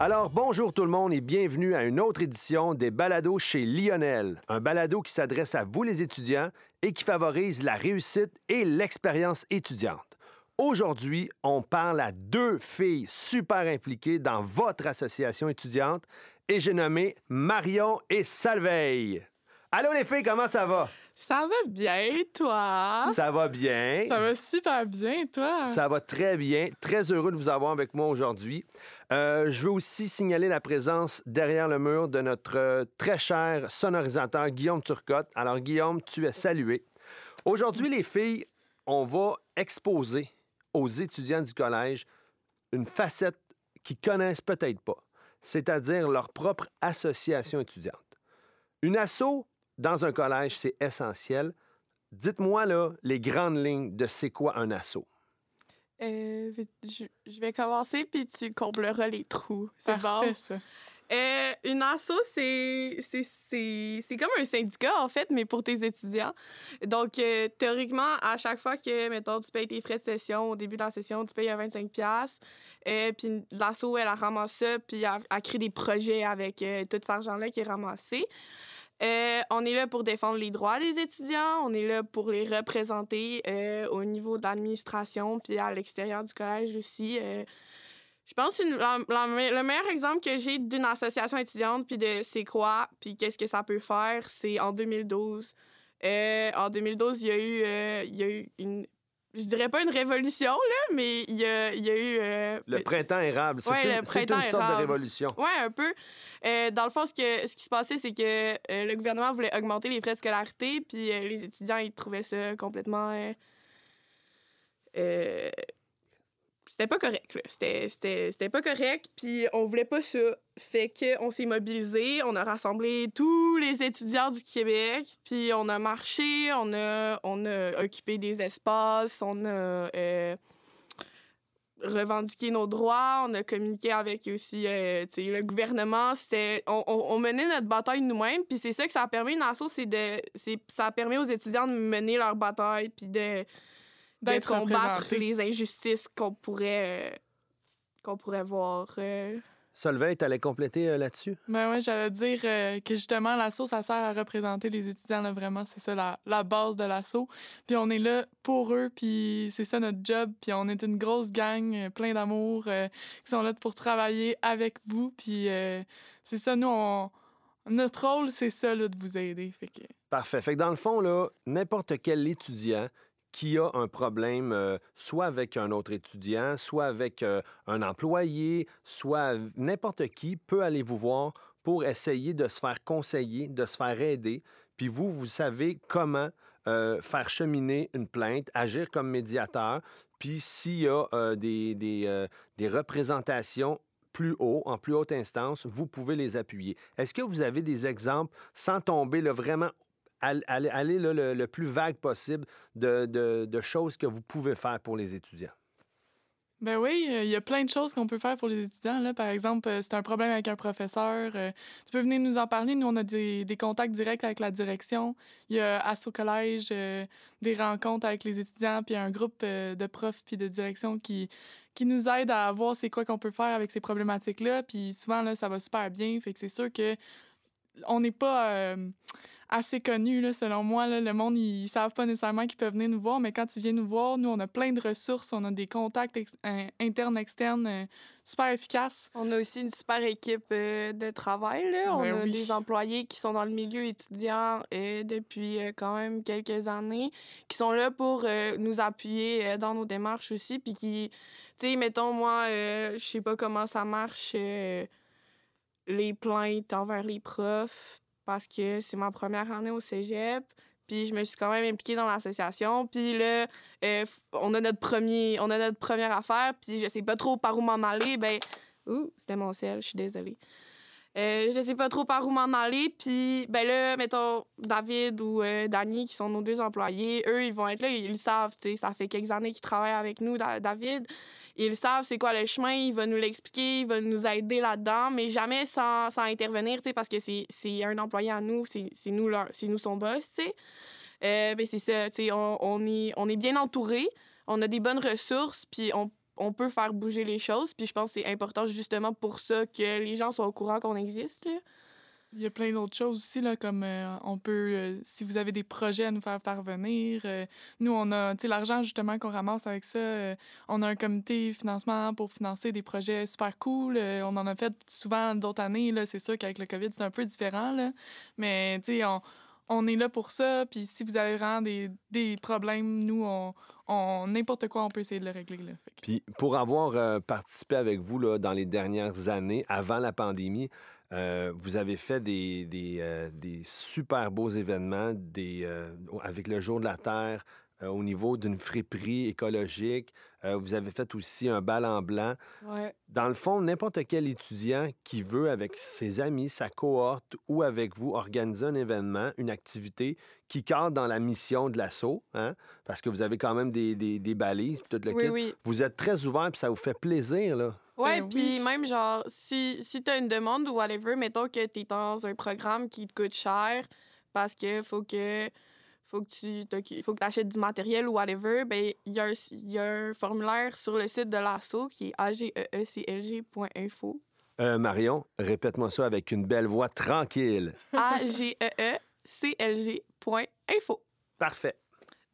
Alors, bonjour tout le monde et bienvenue à une autre édition des Balados chez Lionel, un balado qui s'adresse à vous les étudiants et qui favorise la réussite et l'expérience étudiante. Aujourd'hui, on parle à deux filles super impliquées dans votre association étudiante et j'ai nommé Marion et Salveille. Allô les filles, comment ça va? Ça va bien, toi? Ça va bien. Ça va super bien, toi? Ça va très bien. Très heureux de vous avoir avec moi aujourd'hui. Euh, je veux aussi signaler la présence derrière le mur de notre euh, très cher sonorisateur Guillaume Turcotte. Alors, Guillaume, tu es salué. Aujourd'hui, les filles, on va exposer aux étudiants du collège une facette qu'ils connaissent peut-être pas, c'est-à-dire leur propre association étudiante. Une asso dans un collège, c'est essentiel. Dites-moi là les grandes lignes de c'est quoi un assaut? Euh, je, je vais commencer, puis tu combleras les trous. C'est Parfait, bon? ça. Euh, une asso, c'est c'est- c'est c'est comme un syndicat, en fait, mais pour tes étudiants. Donc, euh, théoriquement, à chaque fois que, mettons, tu payes tes frais de session, au début de la session, tu payes un 25$. piastres, euh, puis l'asso, elle, elle ramasse ça, puis elle, elle crée des projets avec euh, tout cet argent-là qui est ramassé. Euh, on est là pour défendre les droits des étudiants, on est là pour les représenter euh, au niveau de l'administration, puis à l'extérieur du collège aussi. Euh, je pense que le meilleur exemple que j'ai d'une association étudiante, puis de c'est quoi, puis qu'est-ce que ça peut faire, c'est en 2012. Euh, en 2012, il y a eu, euh, il y a eu une. Je dirais pas une révolution, là, mais il y a, il y a eu. euh, Le printemps érable, c'est Ouais, une, sorte de révolution. Ouais, un peu. Euh, dans le fond, ce, que, ce qui se passait, c'est que euh, le gouvernement voulait augmenter les frais de scolarité, puis les étudiants, ils trouvaient ça complètement. C'était pas correct. C'était- pas correct, puis on voulait pas ça. Fait qu'on s'est mobilisé, on a rassemblé tous les étudiants du Québec, puis on a marché, on a, on a occupé des espaces, on a. euh, revendiquer nos droits, on a communiqué avec aussi euh, le gouvernement. On, on- on menait notre bataille nous-mêmes, puis c'est ça que ça a permis, une c'est de, ça a permis aux étudiants de mener leur bataille, puis de, de D'être combattre les injustices qu'on pourrait, euh, qu'on pourrait voir. euh. Solveig, t'allais compléter euh, là-dessus? Ben ouais, j'allais dire euh, que justement, l'assaut, ça sert à représenter les étudiants, là, vraiment. C'est ça la, la base de l'assaut. Puis on est là pour eux, puis c'est ça notre job. Puis on est une grosse gang, euh, plein d'amour, euh, qui sont là pour travailler avec vous. Puis euh, c'est ça, nous, on... notre rôle, c'est ça, là, de vous aider. Fait que... Parfait. Fait que dans le fond, là, n'importe quel étudiant qui a un problème, euh, soit avec un autre étudiant, soit avec euh, un employé, soit n'importe qui peut aller vous voir pour essayer de se faire conseiller, de se faire aider. Puis vous, vous savez comment euh, faire cheminer une plainte, agir comme médiateur. Puis s'il y a des, des représentations plus haut, en plus haute instance, vous pouvez les appuyer. Est-ce que vous avez des exemples sans tomber là, vraiment all- aller, aller, là, le, plus vague possible de, choses que vous pouvez faire pour les étudiants? Ben oui, euh, il y a plein de choses qu'on peut faire pour les étudiants. Là. Par exemple, euh, c'est un problème avec un professeur. euh, tu peux venir nous en parler. Nous, on a des, contacts directs avec la direction. Il y a Asso Collège, euh, des rencontres avec les étudiants, puis un groupe de profs puis de direction qui, qui nous aide à voir c'est quoi qu'on peut faire avec ces problématiques-là. Puis souvent, là, ça va super bien. Fait que c'est sûr que on n'est pas assez connus, là, selon moi. Là. Le monde, ils, savent pas nécessairement qu'ils peuvent venir nous voir, mais quand tu viens nous voir, nous, on a plein de ressources, on a des contacts ex- euh, internes, externes, euh, super efficaces. On a aussi une super équipe euh, de travail. Là. On Ben a oui. des employés qui sont dans le milieu étudiant euh, depuis quand même quelques années, qui sont là pour nous appuyer dans nos démarches aussi. Puis qui, tu sais, mettons, moi, je sais pas comment ça marche, les plaintes envers les profs, parce que c'est ma première année au cégep. Puis je me suis quand même impliquée dans l'association. Puis là, euh, on a notre premier, on a notre première affaire. Puis je sais pas trop par où m'en aller. Ben, ouh, c'était mon ciel, je suis désolée. Euh, je sais pas trop par où m'en aller. Puis, ben là, mettons, David ou euh, qui sont nos deux employés, eux, ils vont être là, ils le savent, tu sais. Ça fait quelques années qu'ils travaillent avec nous, Da- David. Ils savent c'est quoi le chemin, il va nous l'expliquer, il va nous aider là-dedans, mais jamais sans, sans intervenir, parce que c'est un employé à nous, c'est nous, leur- nous son boss, tu sais. Euh, ben c'est ça, tu sais, on, est, on est bien entourés. on a des bonnes ressources, puis on, on peut faire bouger les choses. Puis je pense que c'est important justement pour ça que les gens soient au courant qu'on existe. Là. Il y a plein d'autres choses aussi, là, comme euh, on peut, euh, si vous avez des projets à nous faire parvenir, euh, nous, on a, tu sais, l'argent justement qu'on ramasse avec ça, on a un comité financement pour financer des projets super cool. on en a fait souvent d'autres années, là, c'est sûr qu'avec le COVID, c'est un peu différent, là, mais tu sais, on, on est là pour ça, puis si vous avez vraiment des, des problèmes, nous, on, n'importe quoi, on peut essayer de le régler. Là. Puis pour avoir participé avec vous là, dans les dernières années, avant la pandémie, euh, vous avez fait des, des, euh, des, super beaux événements des, euh, avec le Jour de la Terre au niveau d'une friperie écologique. vous avez fait aussi un bal en blanc. Ouais. Dans le fond, n'importe quel étudiant qui veut, avec ses amis, sa cohorte ou avec vous, organiser un événement, une activité qui cadre dans la mission de l'assaut, hein, parce que vous avez quand même des, des, des balises, tout le oui, Oui. Vous êtes très ouvert, puis ça vous fait plaisir, là. Ouais, ben puis même genre, si, si tu as une demande ou whatever, mettons que tu es dans un programme qui te coûte cher parce que faut que faut que tu faut que achètes du matériel ou whatever, ben il y, y, a un formulaire sur le site de l'ASSO qui est ageeclg.info. Euh, Marion, répète-moi ça avec une belle voix tranquille. ageeclg.info. Parfait.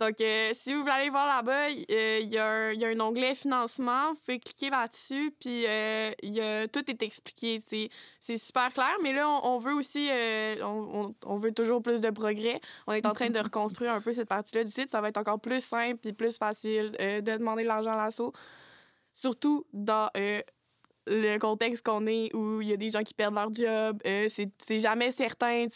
Donc, euh, si vous voulez aller voir là-bas, euh, il y, a un onglet financement. Vous pouvez cliquer là-dessus, puis euh, tout est expliqué. C'est super clair, mais là, on, veut aussi, on, on, veut toujours plus de progrès. On est en train de reconstruire un peu cette partie-là du site. Ça va être encore plus simple et plus facile de demander de l'argent à l'assaut. Surtout dans le contexte qu'on est où il y a des gens qui perdent leur job. c'est jamais certain.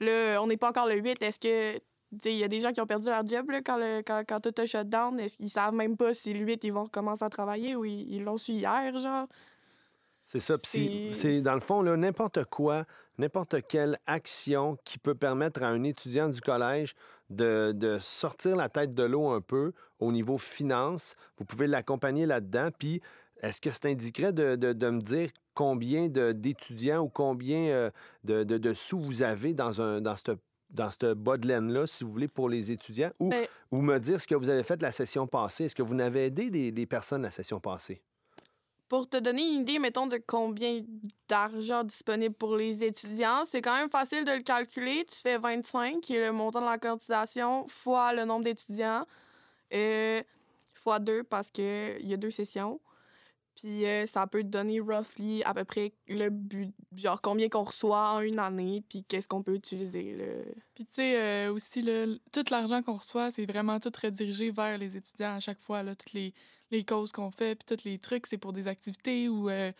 Là, on n'est pas encore le 8. Est-ce que il y a des gens qui ont perdu leur job là, quand, le, quand, quand, tout a shut down. Ils savent même pas si le 8, ils vont recommencer à travailler ou ils l'ont su hier, genre? C'est ça. C'est dans le fond, n'importe quoi, n'importe quelle action qui peut permettre à un étudiant du collège de, de sortir la tête de l'eau un peu au niveau finance. Vous pouvez l'accompagner là-dedans. Puis, est-ce que c'est indiquerait de, de, de, me dire combien d'étudiants ou combien euh, de, de, sous vous avez dans, un, dans cette dans ce bas de laine-là, si vous voulez, pour les étudiants, ou, ben ou me dire ce que vous avez fait de la session passée. Est-ce que vous n'avez aidé des, des, personnes la session passée? Pour te donner une idée, mettons, de combien d'argent disponible pour les étudiants, c'est quand même facile de le calculer. Tu fais 25, qui est le montant de la cotisation, fois le nombre d'étudiants, euh, fois deux, parce qu'il y a deux sessions. Puis euh, ça peut donner roughly à peu près le but, genre combien qu'on reçoit en une année, puis qu'est-ce qu'on peut utiliser. Là. Puis tu sais, euh, aussi, tout l'argent qu'on reçoit, c'est vraiment tout redirigé vers les étudiants à chaque fois. Là, toutes les, les causes qu'on fait, puis tous les trucs, c'est pour des activités ou euh,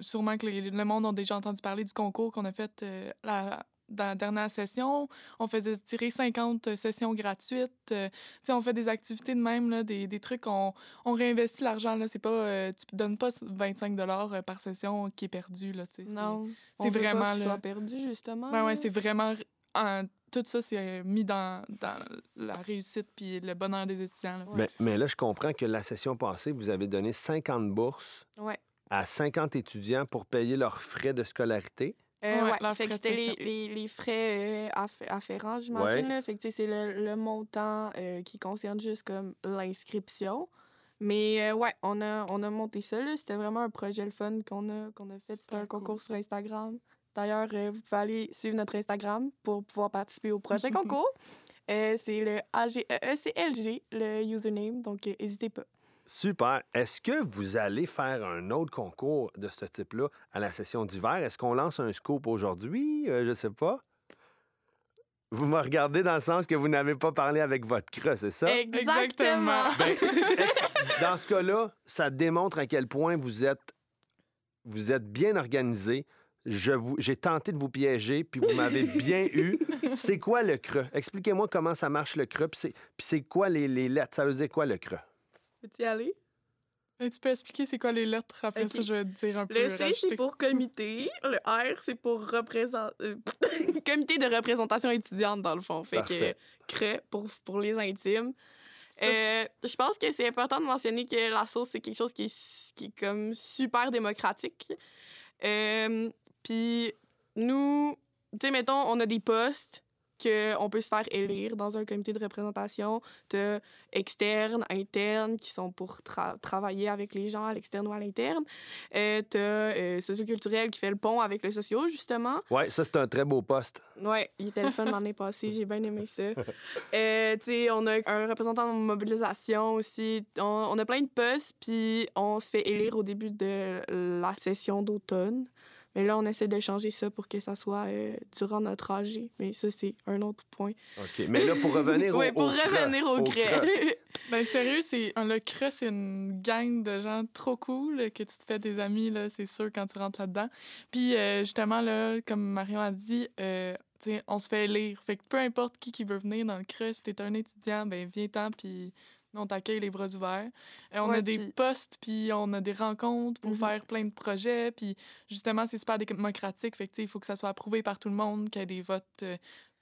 sûrement que le monde a déjà entendu parler du concours qu'on a fait la, dans la dernière session. On faisait tirer 50 sessions gratuites. Euh, on fait des activités de même, là, des, des trucs. On, on réinvestit l'argent. Là, c'est pas, euh, tu donnes pas 25 euh, par session qui est perdu. Là, non, c'est vraiment. Pas soit perdu, justement. Ben, ouais, c'est vraiment. tout ça, c'est mis dans, dans, la réussite puis le bonheur des étudiants. mais, mais, là, je comprends que la session passée, vous avez donné 50 bourses à 50 étudiants pour payer leurs frais de scolarité. Euh, ouais, fait que c'était les, les, les, frais euh, afférents, j'imagine. Fait que c'est le, le, montant euh, qui concerne juste comme l'inscription. Mais euh, ouais, on a, on a monté ça. C'était vraiment un projet le fun qu'on a, qu'on a fait. C'était un concours sur Instagram. D'ailleurs, vous pouvez aller suivre notre Instagram pour pouvoir participer au prochain concours. c'est le AGEECLG, le username. Donc, n'hésitez pas. Super. Est-ce que vous allez faire un autre concours de ce type-là à la session d'hiver? Est-ce qu'on lance un scoop aujourd'hui? Euh, je ne sais pas. Vous me regardez dans le sens que vous n'avez pas parlé avec votre creux, c'est ça? Exactement. Ben, dans ce cas-là, ça démontre à quel point vous êtes, vous êtes bien organisé. j'ai tenté de vous piéger, puis vous m'avez bien eu. C'est quoi le creux? Expliquez-moi comment ça marche le creux, puis c'est quoi les, les lettres? Ça veut dire quoi le creux? Peux-tu y aller? tu peux expliquer c'est quoi les lettres? Après ça, je vais te dire un peu. Le C, c'est pour comité. le R, c'est pour représent... Euh, comité de représentation étudiante, dans le fond. Fait que CRE pour, pour les intimes. Euh, je pense que c'est important de mentionner que la sauce, c'est quelque chose qui est, qui est comme super démocratique. Euh, puis nous, tu sais, mettons, on a des postes qu'on peut se faire élire dans un comité de représentation. T'as externe, interne, qui sont pour tra- travailler avec les gens à l'externe ou à l'interne. Euh, T'as euh, socioculturel qui fait le pont avec le socio, justement. Oui, ça, c'est un très beau poste. Ouais, il était le fun l'année passée, j'ai bien aimé ça. Euh, tu sais, on a un représentant de mobilisation aussi. On, on a plein de postes, puis on se fait élire au début de la session d'automne. Mais là, on essaie de changer ça pour que ça soit euh, durant notre AG. Mais ça, c'est un autre point. OK. Mais là, pour revenir au Oui, pour au creux, revenir au, creux. Ben sérieux, c'est le CRE, c'est une gang de gens trop cool là, que tu te fais des amis, là, c'est sûr, quand tu rentres là-dedans. Puis euh, justement, là, comme Marion a dit, euh, tu sais, on se fait lire. Fait que peu importe qui qui veut venir dans le CRE, si t'es un étudiant, ben viens-t'en, puis on t'accueille les bras ouverts. Euh, on Ouais, a des postes, puis on a des rencontres pour Mhm. faire plein de projets. Puis justement, c'est super démocratique. Fait que, il faut que ça soit approuvé par tout le monde, qu'il y ait des votes. euh,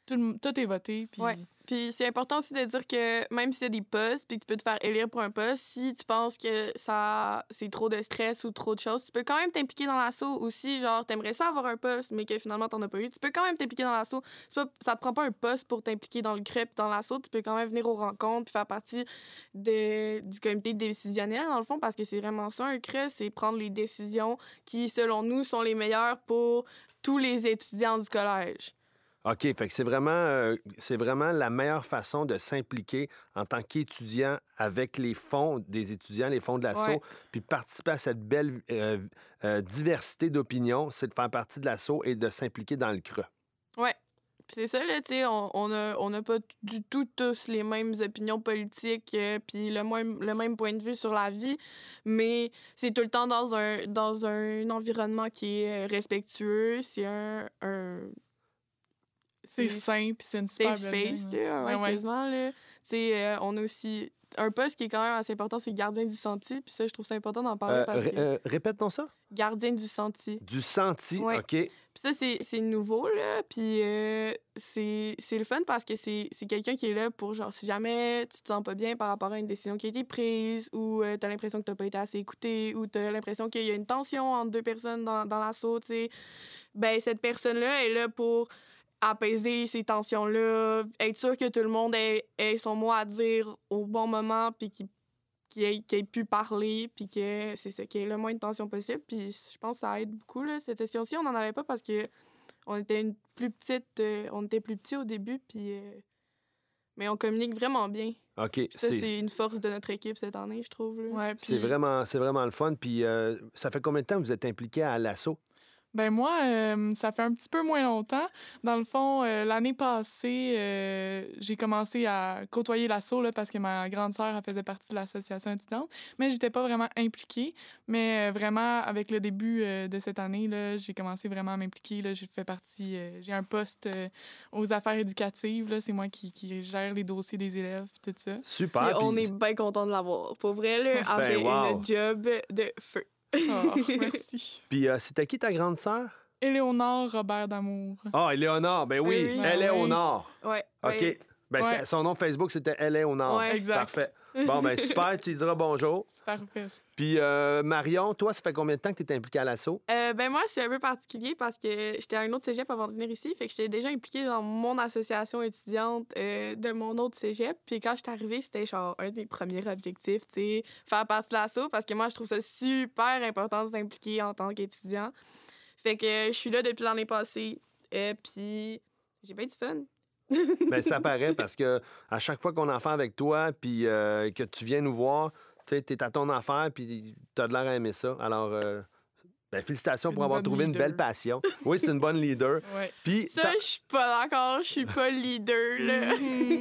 tout, est voté. Puis Ouais. Puis c'est important aussi de dire que même s'il y a des postes, puis que tu peux te faire élire pour un poste, si tu penses que ça c'est trop de stress ou trop de choses, tu peux quand même t'impliquer dans l'assaut aussi. Genre, t'aimerais ça avoir un poste, mais que finalement t'en as pas eu. Tu peux quand même t'impliquer dans l'assaut. Ça te prend pas un poste pour t'impliquer dans le crêpe, dans l'assaut. Tu peux quand même venir aux rencontres, puis faire partie de, du comité décisionnel, dans le fond, parce que c'est vraiment ça, un crêpe, c'est prendre les décisions qui, selon nous, sont les meilleures pour tous les étudiants du collège. OK, fait que c'est vraiment, euh, c'est vraiment la meilleure façon de s'impliquer en tant qu'étudiant avec les fonds des étudiants, les fonds de l'assaut, Ouais. puis participer à cette belle euh, euh, diversité d'opinions, c'est de faire partie de l'assaut et de s'impliquer dans le creux. Ouais. Puis c'est ça, là, tu sais, on on a, on a pas du tout tous les mêmes opinions politiques, puis le même, le même point de vue sur la vie, mais c'est tout le temps dans un, dans un environnement qui est respectueux, c'est un... un c'est puis c'est une super safe belle space, là, Ouais, ouais, ouais. quasiment, là. Tu sais, euh, on a aussi... Un poste qui est quand même assez important, c'est gardien du sentier, puis ça, je trouve ça important d'en parler Euh, parce que... euh, Répète-nous ça. Gardien du sentier. Du senti, Ouais. OK. Puis ça, c'est c'est nouveau, là. Puis euh, c'est c'est le fun parce que c'est c'est quelqu'un qui est là pour, genre, si jamais tu te sens pas bien par rapport à une décision qui a été prise ou euh, t'as l'impression que t'as pas été assez écouté ou t'as l'impression qu'il y a une tension entre deux personnes dans, dans l'assaut, tu sais, ben cette personne-là est là pour apaiser ces tensions-là, être sûr que tout le monde ait, ait son mot à dire au bon moment puis qu'il ait, pu parler, puis que c'est ça, qu'il y ait le moins de tension possible. Puis je pense que ça aide beaucoup, là, cette session-ci. On n'en avait pas parce que on était une plus petite... euh, on était plus petits au début, puis... euh, mais on communique vraiment bien. OK. Ça, C'est une force de notre équipe cette année, je trouve. Ouais, c'est vraiment, c'est vraiment le fun. Puis euh, ça fait combien de temps que vous êtes impliqué à l'assaut? Ben moi, euh, ça fait un petit peu moins longtemps. Dans le fond, euh, l'année passée, euh, j'ai commencé à côtoyer l'assaut là, parce que ma grande sœur elle faisait partie de l'association étudiante, mais j'étais pas vraiment impliquée. Mais euh, vraiment, avec le début euh, de cette année, là, j'ai commencé vraiment à m'impliquer. là. J'ai fait partie, euh, j'ai un poste euh, aux affaires éducatives. là. C'est moi qui, qui gère les dossiers des élèves, tout ça. Super. Puis on est bien content de l'avoir. Pour vrai, là, Ben, wow. une job de feu. Oh, merci. Puis euh, c'était qui ta grande sœur? Éléonore Robert d'Amour. Ah, Éléonore. Ben oui, elle Ben est oui. au nord. Ouais. OK. Ben, Ouais. c'est- son nom Facebook, c'était Elle est au nord. Ouais. Exact. Parfait. Bon, ben super, tu lui diras bonjour. C'est parfait. Puis euh, Marion, toi, ça fait combien de temps que tu es impliquée à l'assaut? Euh, ben moi, c'est un peu particulier parce que j'étais à un autre cégep avant de venir ici. Fait que j'étais déjà impliquée dans mon association étudiante euh, de mon autre cégep. Puis quand je suis arrivée, c'était genre un des premiers objectifs, tu sais, faire partie de l'assaut parce que moi, je trouve ça super important de s'impliquer en tant qu'étudiant. Fait que je suis là depuis l'année passée. Puis j'ai bien du fun. Ben, ça paraît parce que à chaque fois qu'on en fait avec toi, puis euh, que tu viens nous voir, tu sais, t'es à ton affaire, puis t'as de l'air à aimer ça. Alors, euh, ben, félicitations pour Une avoir trouvé une belle passion. Oui, c'est une bonne leader. Ouais. Puis, Ça, je suis pas d'accord. Je suis pas leader, là.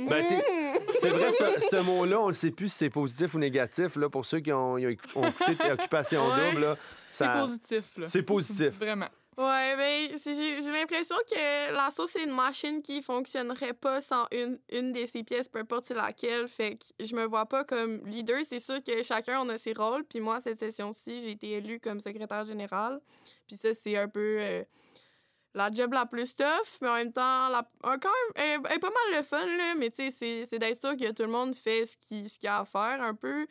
Ben, t'es- c'est vrai, ce mot-là, on ne sait plus si c'est positif ou négatif. Là, pour ceux qui ont, ont écouté Occupation Ouais. Double, là, C'est positif, là. C'est positif. Vraiment. Ouais, ben, j'ai l'impression que l'assaut, c'est une machine qui fonctionnerait pas sans une, une de ses pièces, peu importe laquelle. Fait que je me vois pas comme leader. C'est sûr que chacun on a ses rôles. Puis moi, cette session-ci, j'ai été élue comme secrétaire général. Puis ça, c'est un peu euh, la job la plus tough, mais en même temps, la, quand même, elle, est pas mal le fun, là. Mais tu sais, c'est- d'être sûr que tout le monde fait ce qu'il ce qu'il a à faire un peu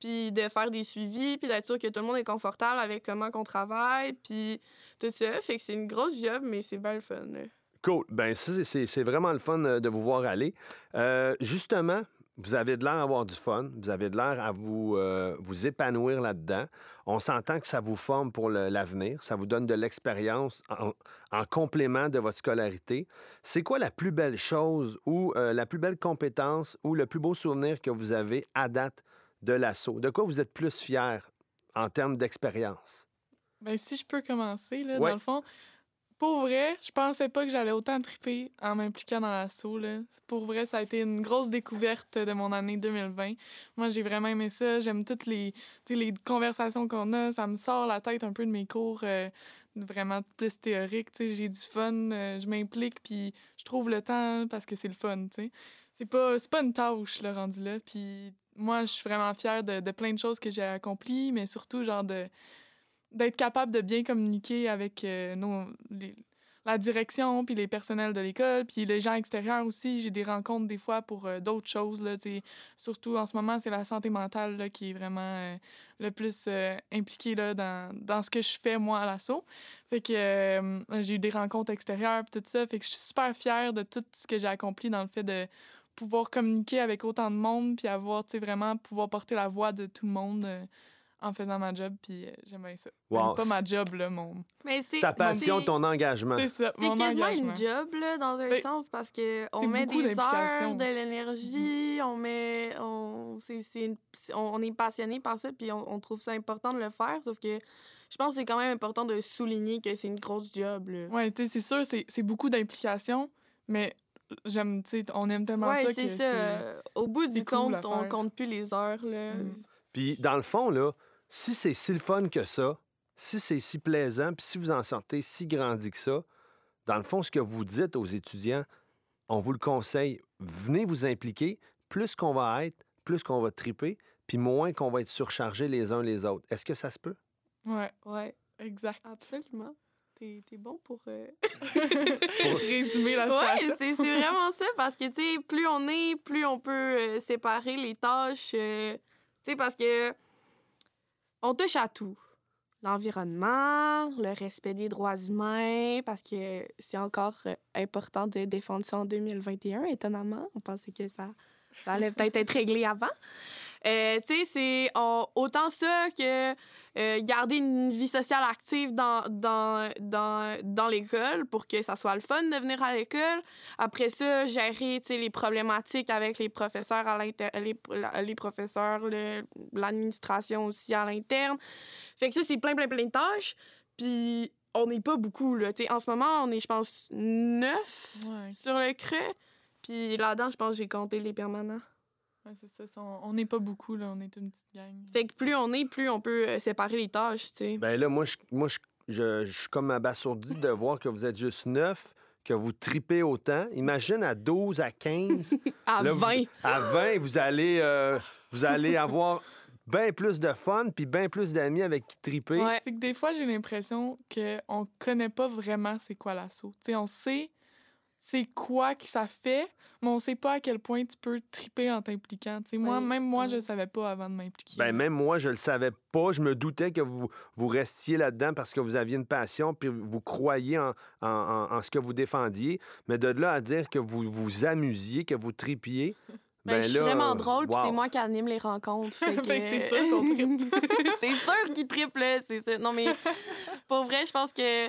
puis de faire des suivis, puis d'être sûr que tout le monde est confortable avec comment qu'on travaille, puis tout ça. Fait que c'est une grosse job, mais c'est bien le fun. Cool. Ben, c'est vraiment le fun euh, de vous voir aller. Euh, justement, vous avez de l'air à avoir du fun. Vous avez de l'air à vous, euh, vous épanouir là-dedans. On s'entend que ça vous forme pour l'avenir. Ça vous donne de l'expérience en, en complément de votre scolarité. C'est quoi la plus belle chose ou la plus belle compétence ou le plus beau souvenir que vous avez à date de l'assaut? De quoi vous êtes plus fier en termes d'expérience? Ben, si je peux commencer, là, Ouais. dans le fond, pour vrai, je pensais pas que j'allais autant triper en m'impliquant dans l'assaut. Pour vrai, ça a été une grosse découverte de mon année 2020. Moi, j'ai vraiment aimé ça. J'aime toutes les, les conversations qu'on a. Ça me sort la tête un peu de mes cours euh, vraiment plus théoriques. J'ai du fun, euh, je m'implique, puis je trouve le temps parce que c'est le fun. C'est pas, c'est pas une tâche, le rendu là. Puis moi, je suis vraiment fière de, plein de choses que j'ai accomplies, mais surtout, genre, de d'être capable de bien communiquer avec euh, la direction, puis les personnels de l'école, puis les gens extérieurs aussi. J'ai des rencontres des fois pour euh, d'autres choses. Là, surtout en ce moment, c'est la santé mentale là, qui est vraiment euh, le plus impliquée là, dans, dans ce que je fais moi à l'assaut. Fait que j'ai eu des rencontres extérieures, puis tout ça. Fait que je suis super fière de tout ce que j'ai accompli dans le fait de pouvoir communiquer avec autant de monde, puis avoir, tu sais, vraiment pouvoir porter la voix de tout le monde euh, en faisant ma job, puis euh, j'aime bien ça. Même Wow, pas ma job, là, mon... Mais c'est Ta passion, ton engagement. C'est ça, C'est quasiment engagement. une job, là, dans un sens, parce que on met des heures, de l'énergie, on met... On, c'est, c'est une- on, on est passionné par ça, puis on, on trouve ça important de le faire, sauf que je pense que c'est quand même important de souligner que c'est une grosse job, là. Ouais, tu sais, c'est sûr, c'est c'est beaucoup d'implication, mais j'aime, tu sais, on aime tellement Ouais, ça c'est que ça. c'est... euh, Au bout du cool compte, on compte plus les heures, là. Mm. Puis, dans le fond, là, si c'est si le fun que ça, si c'est si plaisant, puis si vous en sortez si grandi que ça, dans le fond, ce que vous dites aux étudiants, on vous le conseille, venez vous impliquer. Plus qu'on va être, plus qu'on va triper, puis moins qu'on va être surchargés les uns les autres. Est-ce que ça se peut? Ouais, Ouais, exact. absolument. T'es, bon pour... euh, Pour résumer la situation. c'est c'est vraiment ça, parce que, tu sais, plus on est, plus on peut euh, séparer les tâches. euh, tu sais, parce que on touche à tout. L'environnement, le respect des droits humains, parce que c'est encore important de défendre ça en 2021, étonnamment. On pensait que ça, ça allait peut-être être réglé avant. Tu sais, c'est autant ça que euh, garder une vie sociale active dans, dans, dans, dans l'école pour que ça soit le fun de venir à l'école. Après ça, gérer les problématiques avec les professeurs, à les, les professeurs, le- l'administration aussi à l'interne. Fait que ça, c'est plein, plein, plein de tâches. Puis on n'est pas beaucoup, là. Tu sais, en ce moment, on est, je pense, neuf Ouais, sur le creux. Puis là-dedans, je pense que j'ai compté les permanents. Ouais, c'est ça. c'est- On n'est pas beaucoup, là. On est une petite gang. Fait que plus on est, plus on peut euh, séparer les tâches, tu sais. Ben là, moi, je, moi, je, je- je suis comme abasourdi de voir que vous êtes juste neuf, que vous tripez autant. Imagine à 12, à 15, À là, vous- 20. à 20, vous allez, euh, vous allez avoir bien plus de fun puis bien plus d'amis avec qui triper. Ouais. C'est que des fois, j'ai l'impression qu'on connaît pas vraiment c'est quoi l'assaut. Tu sais, on sait c'est quoi que ça fait, mais on sait pas à quel point tu peux triper en t'impliquant. Tu sais, moi, même moi, je savais pas avant de m'impliquer. Ben, même moi, je le savais pas. Je me doutais que vous, vous restiez là-dedans parce que vous aviez une passion puis vous croyiez en, en- en- en ce que vous défendiez. Mais de là à dire que vous vous amusiez, que vous tripiez. Ben, je suis là, vraiment drôle, puis wow. c'est moi qui anime les rencontres. que- que c'est sûr qu'on tripe. c'est sûr qu'ils trippent, là, c'est ça. Non, mais pour vrai, je pense que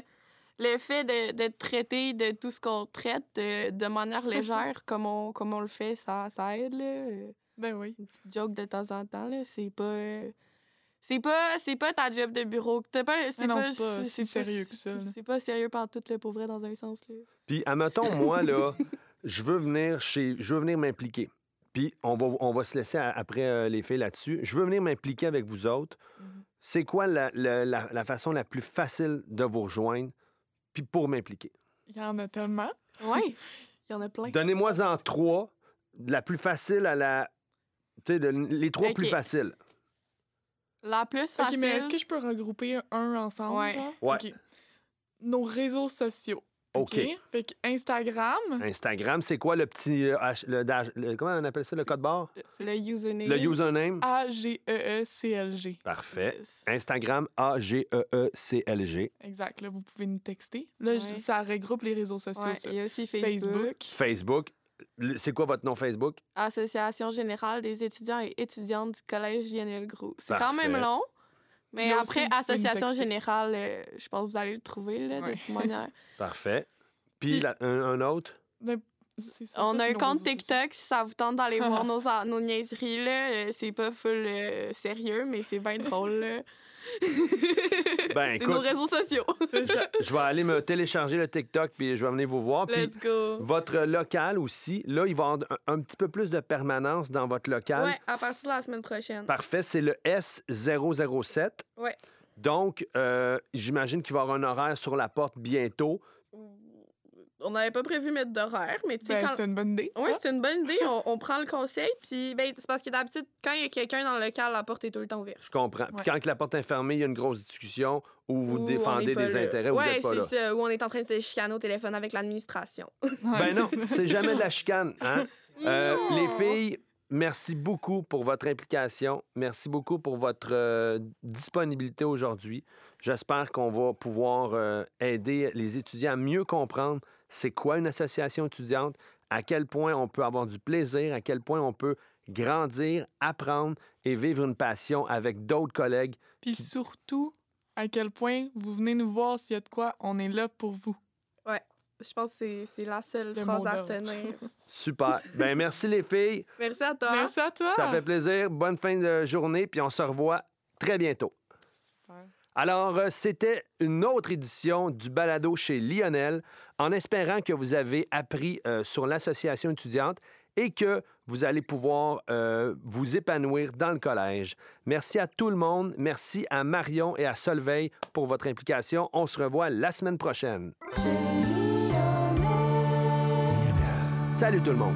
le fait de- d'être traité de tout ce qu'on traite euh, de manière légère, comme on, comme on le fait, ça, ça aide, là. Ben oui. Une petite joke de temps en temps, là, c'est pas... euh, C'est pas, c'est pas ta job de bureau. T'as pas, c'est Ah non, pas, c'est pas si sérieux que ça. C'est pas sérieux par tout, le pour vrai, dans un sens. Là. Puis, admettons, moi, là, je veux venir chez. Je veux venir m'impliquer. Puis, on va, on va se laisser à- après euh, les faits là-dessus. Je veux venir m'impliquer avec vous autres. Mhm. C'est quoi la, la- la- la façon la plus facile de vous rejoindre? Puis, pour m'impliquer. Il y en a tellement. Ouais, il y en a plein. Donnez-moi en trois, de la plus facile à la. Tu sais, de- les trois Ok. plus faciles. La plus OK, facile... mais est-ce que je peux regrouper un ensemble? Ouais. genre? Ouais. OK. Nos réseaux sociaux. OK. Fait que Instagram, Instagram, c'est quoi le petit. euh, H- le comment on appelle ça, le code barre? Le username. Le username? E A-G-E-E-C-L-G. Parfait. Yes. Instagram, E A-G-E-E-C-L-G. Exact. Là, vous pouvez nous texter. Là, Ouais. ça regroupe les réseaux sociaux. Ouais, ça. il y a aussi Facebook. Facebook. Facebook. C'est quoi votre nom Facebook? Association générale des étudiants et étudiantes du Collège Lionel Gros. C'est quand même long. Mais Là après, Association générale, euh, je pense que vous allez le trouver là, Ouais. de toute manière. Parfait. Puis Puis- la- un, un autre? Ben, ça, On ça, a un compte. TikTok, si ça vous tente d'aller voir nos, nos niaiseries. là. Euh, C'est pas full euh, sérieux, mais c'est bien drôle. là. Ben, c'est nos réseaux sociaux. Ça. je vais aller me télécharger le TikTok puis je vais venir vous voir. Puis Let's go. votre local aussi, là, il va y avoir un, un petit peu plus de permanence dans votre local. Ouais, à partir de la semaine prochaine. Parfait, c'est le S007. Ouais. Donc, euh, j'imagine qu'il va y avoir un horaire sur la porte bientôt. On n'avait pas prévu mettre d'horaire, mais tu sais, Ben, quand... c'est une bonne idée. Oui, c'est une bonne idée. On, on prend le conseil. Puis, ben, c'est parce que d'habitude, quand il y a quelqu'un dans le local, la porte est tout le temps ouverte. Je comprends. Puis Ouais. quand que la porte est fermée, il y a une grosse discussion où vous défendez des là. intérêts ou vous Ouais, n'êtes pas là. c'est ça. Ou on est en train de se chicaner au téléphone avec l'administration. Ben non, c'est jamais de la chicane. Hein? Euh, les filles, merci beaucoup pour votre implication. Merci beaucoup pour votre euh, disponibilité aujourd'hui. J'espère qu'on va pouvoir euh, aider les étudiants à mieux comprendre c'est quoi une association étudiante, à quel point on peut avoir du plaisir, à quel point on peut grandir, apprendre et vivre une passion avec d'autres collègues. Puis surtout, à quel point vous venez nous voir s'il y a de quoi, on est là pour vous. Je pense que c'est- c'est la seule Le phrase à retenir. Super. Ben merci les filles. Merci à toi. Merci à toi. Ça fait plaisir. Bonne fin de journée, puis on se revoit très bientôt. Alors, euh, c'était une autre édition du balado chez Lionel, en espérant que vous avez appris euh, sur l'association étudiante et que vous allez pouvoir euh, vous épanouir dans le collège. Merci à tout le monde. Merci à Marion et à Solveig pour votre implication. On se revoit la semaine prochaine. Salut tout le monde.